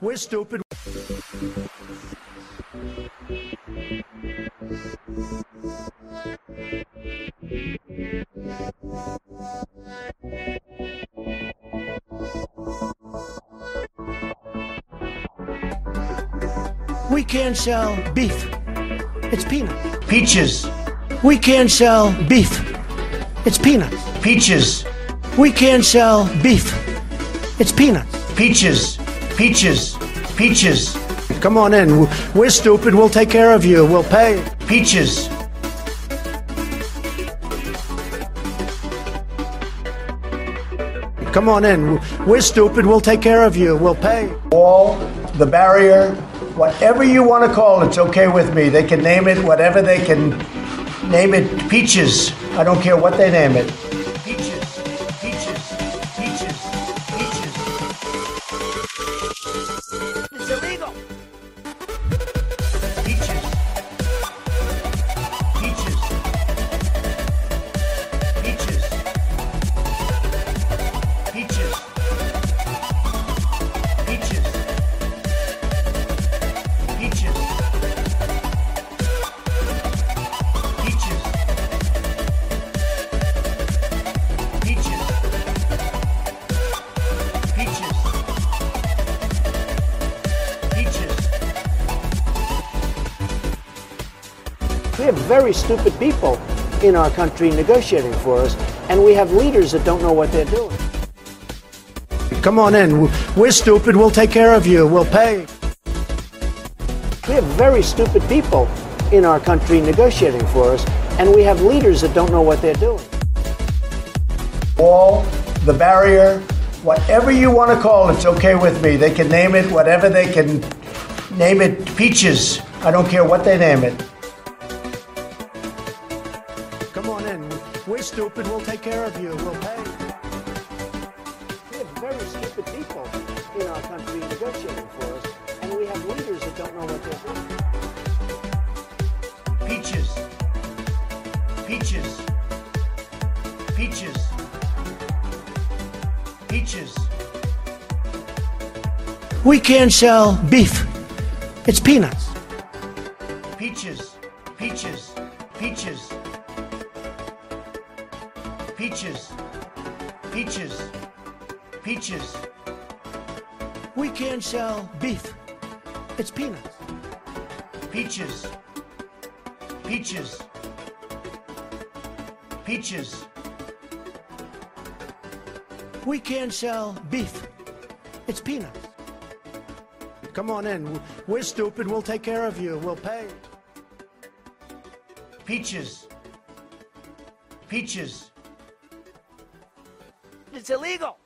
We're stupid. We can't sell beef. It's peanuts. Peaches. We can't sell beef. It's peanuts. Peaches. We can't sell beef. It's peanuts. Peaches. Peaches. Peaches. Come on in. We're stupid. We'll take care of you. We'll pay. Peaches. Come on in. We're stupid. We'll take care of you. We'll pay. Wall, the barrier, whatever you want to call it, it's okay with me. They can name it whatever they can name it. Peaches. I don't care what they name it. We have very stupid people in our country negotiating for us, and we have leaders that don't know what they're doing. Come on in. We're stupid. We'll take care of you. We'll pay. We have very stupid people in our country negotiating for us, and we have leaders that don't know what they're doing. wall, the barrier, whatever you want to call it, it's okay with me. They can name it whatever they can name it. Peaches. I don't care what they name it. We're stupid. We'll take care of you. We'll pay. We have very stupid people in our country negotiating for us, and we have leaders that don't know what they're doing. Peaches. Peaches. Peaches. Peaches. We can't sell beef. It's peanuts. Peaches. Peaches. Peaches. Peaches. Peaches. Peaches. We can't sell beef. It's peanuts. Peaches. Peaches. Peaches. We can't sell beef. It's peanuts. Come on in. We're stupid. We'll take care of you. We'll pay. Peaches. Peaches. It's illegal.